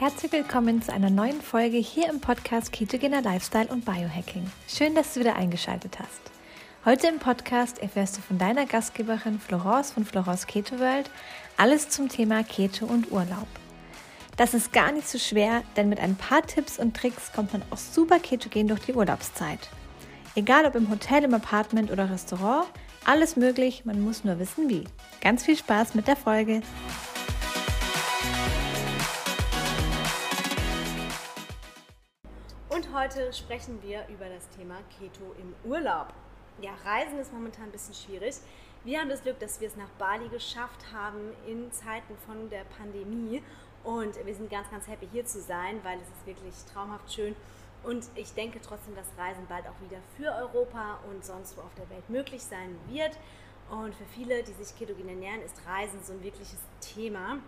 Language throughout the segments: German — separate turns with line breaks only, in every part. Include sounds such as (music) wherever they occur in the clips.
Herzlich willkommen zu einer neuen Folge hier im Podcast Ketogener Lifestyle und Biohacking. Schön, dass du wieder eingeschaltet hast. Heute im Podcast erfährst du von deiner Gastgeberin Florence von Florence Keto World alles zum Thema Keto und Urlaub. Das ist gar nicht so schwer, denn mit ein paar Tipps und Tricks kommt man auch super ketogen durch die Urlaubszeit. Egal ob im Hotel, im Apartment oder Restaurant, alles möglich, man muss nur wissen wie. Ganz viel Spaß mit der Folge!
Heute sprechen wir über das Thema Keto im Urlaub. Ja, Reisen ist momentan ein bisschen schwierig. Wir haben das Glück, dass wir es nach Bali geschafft haben in Zeiten von der Pandemie und wir sind ganz, ganz happy hier zu sein, weil es ist wirklich traumhaft schön. Und ich denke trotzdem, dass Reisen bald auch wieder für Europa und sonst wo auf der Welt möglich sein wird. Und für viele, die sich ketogen ernähren, ist Reisen so ein wirkliches Thema.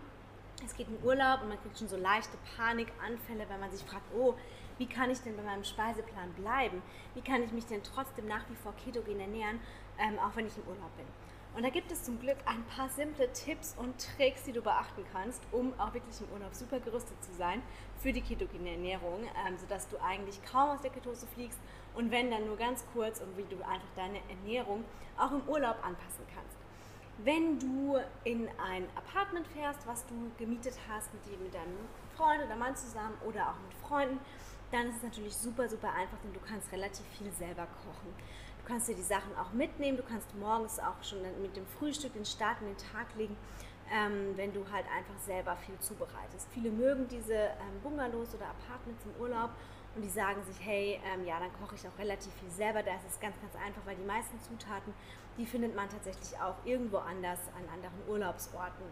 Es geht in Urlaub und man kriegt schon so leichte Panikanfälle, weil man sich fragt, oh, wie kann ich denn bei meinem Speiseplan bleiben? Wie kann ich mich denn trotzdem nach wie vor ketogen ernähren, ähm, auch wenn ich im Urlaub bin? Und da gibt es zum Glück ein paar simple Tipps und Tricks, die du beachten kannst, um auch wirklich im Urlaub super gerüstet zu sein für die ketogene Ernährung, ähm, sodass du eigentlich kaum aus der Ketose fliegst und wenn dann nur ganz kurz und wie du einfach deine Ernährung auch im Urlaub anpassen kannst. Wenn du in ein Apartment fährst, was du gemietet hast mit, mit deinem Freund oder Mann zusammen oder auch mit Freunden, dann ist es natürlich super, super einfach, denn du kannst relativ viel selber kochen. Du kannst dir die Sachen auch mitnehmen, du kannst morgens auch schon mit dem Frühstück den Start in den Tag legen, ähm, wenn du halt einfach selber viel zubereitest. Viele mögen diese ähm, Bungalows oder Apartments im Urlaub und die sagen sich, hey, ähm, ja, dann koche ich auch relativ viel selber. Da ist es ganz, ganz einfach, weil die meisten Zutaten, die findet man tatsächlich auch irgendwo anders an anderen Urlaubsorten.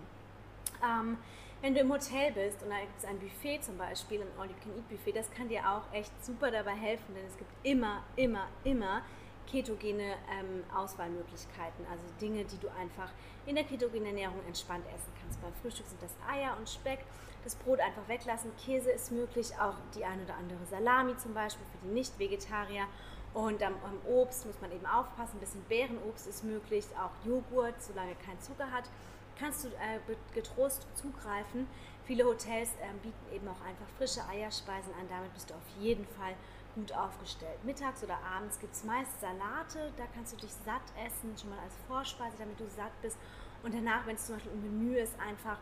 Wenn du im Hotel bist und da gibt es ein Buffet zum Beispiel, ein All-You-Can-Eat-Buffet, das kann dir auch echt super dabei helfen, denn es gibt immer, immer, immer ketogene ähm, Auswahlmöglichkeiten, also Dinge, die du einfach in der ketogenen Ernährung entspannt essen kannst. Beim Frühstück sind das Eier und Speck, das Brot einfach weglassen, Käse ist möglich, auch die eine oder andere Salami zum Beispiel für die Nicht-Vegetarier. Und am, am, Obst muss man eben aufpassen, ein bisschen Beerenobst ist möglich, auch Joghurt, solange kein Zucker hat, kannst du äh, getrost zugreifen. Viele Hotels äh, bieten eben auch einfach frische Eierspeisen an, damit bist du auf jeden Fall gut aufgestellt. Mittags oder abends gibt es meist Salate, da kannst du dich satt essen, schon mal als Vorspeise, damit du satt bist. Und danach, wenn es zum Beispiel ein Menü ist, einfach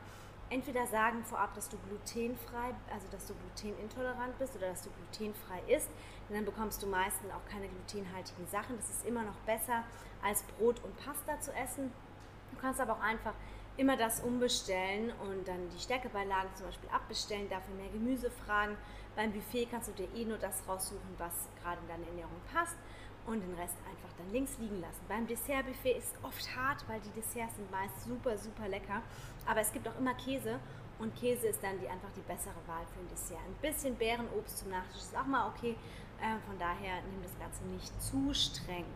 entweder sagen vorab, dass du glutenfrei, also dass du glutenintolerant bist oder dass du glutenfrei isst. Denn dann bekommst du meistens auch keine glutenhaltigen Sachen. Das ist immer noch besser, als Brot und Pasta zu essen. Du kannst aber auch einfach immer das umbestellen und dann die Stärkebeilagen zum Beispiel abbestellen, dafür mehr Gemüse fragen. Beim Buffet kannst du dir eh nur das raussuchen, was gerade in deine Ernährung passt und den Rest einfach dann links liegen lassen. Beim Dessertbuffet ist oft hart, weil die Desserts sind meist super, super lecker. Aber es gibt auch immer Käse und Käse ist dann die, einfach die bessere Wahl für ein Dessert. Ein bisschen Beerenobst zum Nachtisch ist auch mal okay. Äh, von daher nimm das Ganze nicht zu streng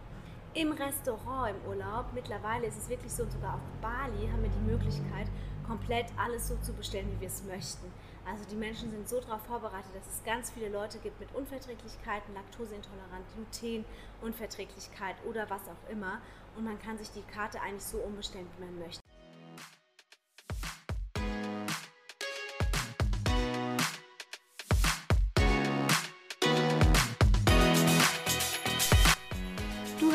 im Restaurant im Urlaub. Mittlerweile ist es wirklich so, und sogar auf Bali haben wir die Möglichkeit, komplett alles so zu bestellen, wie wir es möchten. Also die Menschen sind so darauf vorbereitet, dass es ganz viele Leute gibt mit Unverträglichkeiten, Laktoseintolerant, Glutenunverträglichkeit oder was auch immer. Und man kann sich die Karte eigentlich so umbestellen, wie man möchte.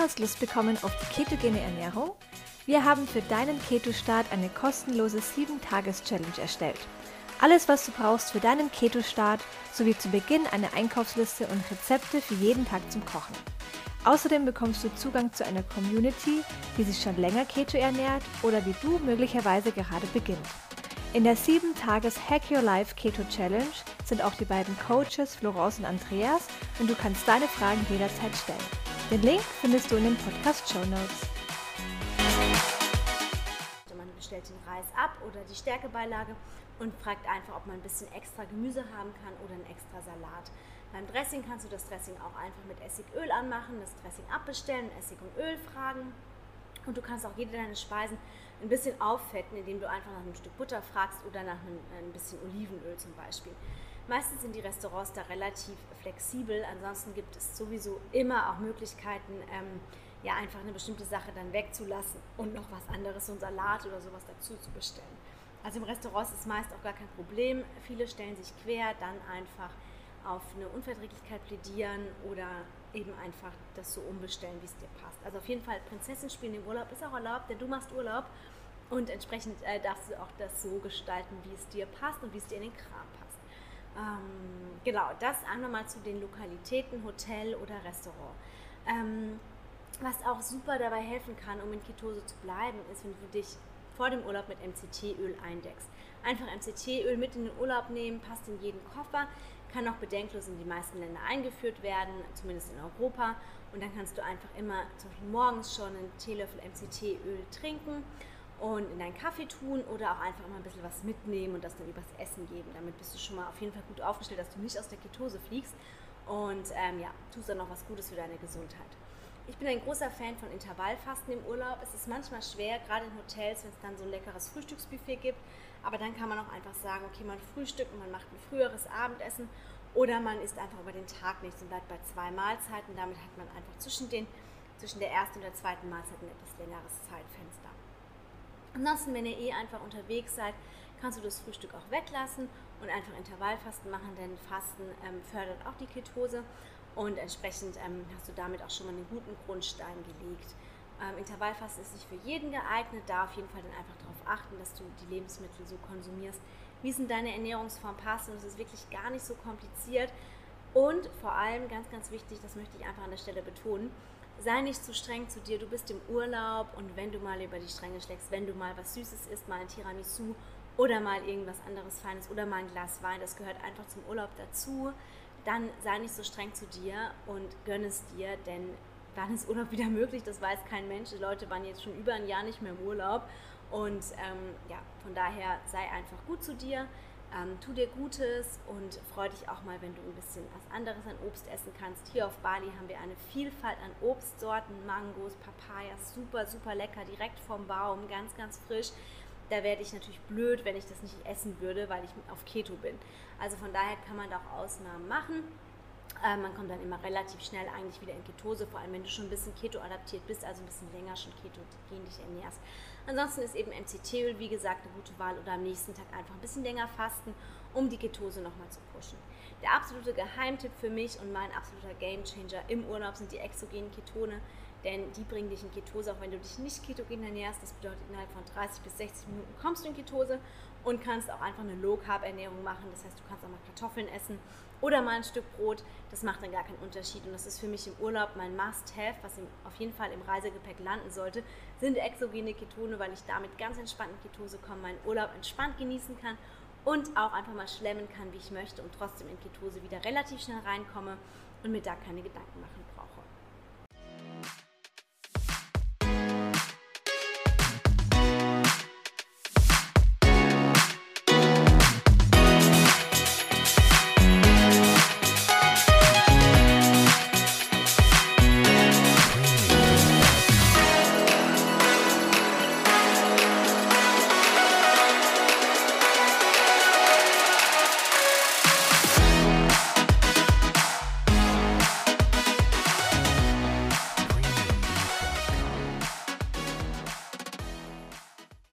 Hast Lust bekommen auf die ketogene Ernährung? Wir haben für deinen Keto-Start eine kostenlose 7-Tages-Challenge erstellt. Alles, was du brauchst für deinen Keto-Start, sowie zu Beginn eine Einkaufsliste und Rezepte für jeden Tag zum Kochen. Außerdem bekommst du Zugang zu einer Community, die sich schon länger Keto ernährt oder wie du möglicherweise gerade beginnt. In der 7-Tages Hack Your Life Keto Challenge sind auch die beiden Coaches Florence und Andreas und du kannst deine Fragen jederzeit stellen. Den Link findest du in den Podcast Show Notes.
Man bestellt den Reis ab oder die Stärkebeilage und fragt einfach, ob man ein bisschen extra Gemüse haben kann oder einen extra Salat. Beim Dressing kannst du das Dressing auch einfach mit Essigöl anmachen, das Dressing abbestellen, Essig und Öl fragen. Und du kannst auch jede deiner Speisen ein bisschen auffetten, indem du einfach nach einem Stück Butter fragst oder nach einem, ein bisschen Olivenöl zum Beispiel. Meistens sind die Restaurants da relativ flexibel. Ansonsten gibt es sowieso immer auch Möglichkeiten, ähm, ja, einfach eine bestimmte Sache dann wegzulassen und noch was anderes, so ein Salat oder sowas dazu zu bestellen. Also im Restaurant ist meist auch gar kein Problem. Viele stellen sich quer, dann einfach auf eine Unverträglichkeit plädieren oder eben einfach das so umbestellen, wie es dir passt. Also auf jeden Fall Prinzessin spielen im Urlaub ist auch erlaubt, denn du machst Urlaub und entsprechend äh, darfst du auch das so gestalten, wie es dir passt und wie es dir in den Kram passt. Ähm, genau, das einmal mal zu den Lokalitäten, Hotel oder Restaurant. Ähm, was auch super dabei helfen kann, um in Ketose zu bleiben, ist, wenn du dich vor dem Urlaub mit MCT-Öl eindeckst. Einfach MCT-Öl mit in den Urlaub nehmen, passt in jeden Koffer, kann auch bedenklos in die meisten Länder eingeführt werden, zumindest in Europa. Und dann kannst du einfach immer zum Beispiel morgens schon einen Teelöffel MCT-Öl trinken und in deinen Kaffee tun oder auch einfach immer ein bisschen was mitnehmen und das dann übers Essen geben. Damit bist du schon mal auf jeden Fall gut aufgestellt, dass du nicht aus der Ketose fliegst und ähm, ja, tust dann noch was Gutes für deine Gesundheit. Ich bin ein großer Fan von Intervallfasten im Urlaub. Es ist manchmal schwer, gerade in Hotels, wenn es dann so ein leckeres Frühstücksbuffet gibt. Aber dann kann man auch einfach sagen, okay, man frühstückt und man macht ein früheres Abendessen oder man isst einfach über den Tag nichts und bleibt bei zwei Mahlzeiten. Damit hat man einfach zwischen, den, zwischen der ersten und der zweiten Mahlzeit ein etwas längeres Zeitfenster. Ansonsten, wenn ihr eh einfach unterwegs seid, kannst du das Frühstück auch weglassen und einfach Intervallfasten machen, denn Fasten ähm, fördert auch die Ketose und entsprechend ähm, hast du damit auch schon mal einen guten Grundstein gelegt. Ähm, Intervallfasten ist nicht für jeden geeignet, da auf jeden Fall dann einfach darauf achten, dass du die Lebensmittel so konsumierst, wie es in deine Ernährungsform passt und es ist wirklich gar nicht so kompliziert und vor allem ganz, ganz wichtig, das möchte ich einfach an der Stelle betonen, sei nicht zu streng zu dir. Du bist im Urlaub und wenn du mal über die Stränge schlägst, wenn du mal was Süßes isst, mal ein Tiramisu oder mal irgendwas anderes Feines oder mal ein Glas Wein, das gehört einfach zum Urlaub dazu, dann sei nicht so streng zu dir und gönn es dir, denn wann ist Urlaub (laughs) wieder möglich? Das weiß kein Mensch. Die Leute waren jetzt schon über ein Jahr nicht mehr im Urlaub und ähm, ja, von daher sei einfach gut zu dir. Ähm, tu dir Gutes und freu dich auch mal, wenn du ein bisschen was anderes an Obst essen kannst. Hier auf Bali haben wir eine Vielfalt an Obstsorten, Mangos, Papayas, super, super lecker, direkt vom Baum, ganz, ganz frisch. Da werde ich natürlich blöd, wenn ich das nicht essen würde, weil ich auf Keto bin. Also von daher kann man da auch Ausnahmen machen. Äh, man kommt dann immer relativ schnell eigentlich wieder in Ketose, vor allem wenn du schon ein bisschen Keto-adaptiert bist, also ein bisschen länger schon ketogen dich ernährst. Ansonsten ist eben MCT-Öl, wie gesagt, eine gute Wahl oder am nächsten Tag einfach ein bisschen länger fasten, um die Ketose nochmal zu pushen. Der absolute Geheimtipp für mich und mein absoluter Gamechanger im Urlaub sind die exogenen Ketone, denn die bringen dich in Ketose, auch wenn du dich nicht ketogen ernährst. Das bedeutet, innerhalb von 30 bis 60 Minuten kommst du in Ketose und kannst auch einfach eine Low-Carb-Ernährung machen. Das heißt, du kannst auch mal Kartoffeln essen oder mal ein Stück Brot. Das macht dann gar keinen Unterschied. Und das ist für mich im Urlaub mein Must-Have, was auf jeden Fall im Reisegepäck landen sollte, sind exogene Ketone, weil ich damit ganz entspannt in Ketose komme, meinen Urlaub entspannt genießen kann und auch einfach mal schlemmen kann, wie ich möchte und trotzdem in Ketose wieder relativ schnell reinkomme und mir da keine Gedanken machen brauche.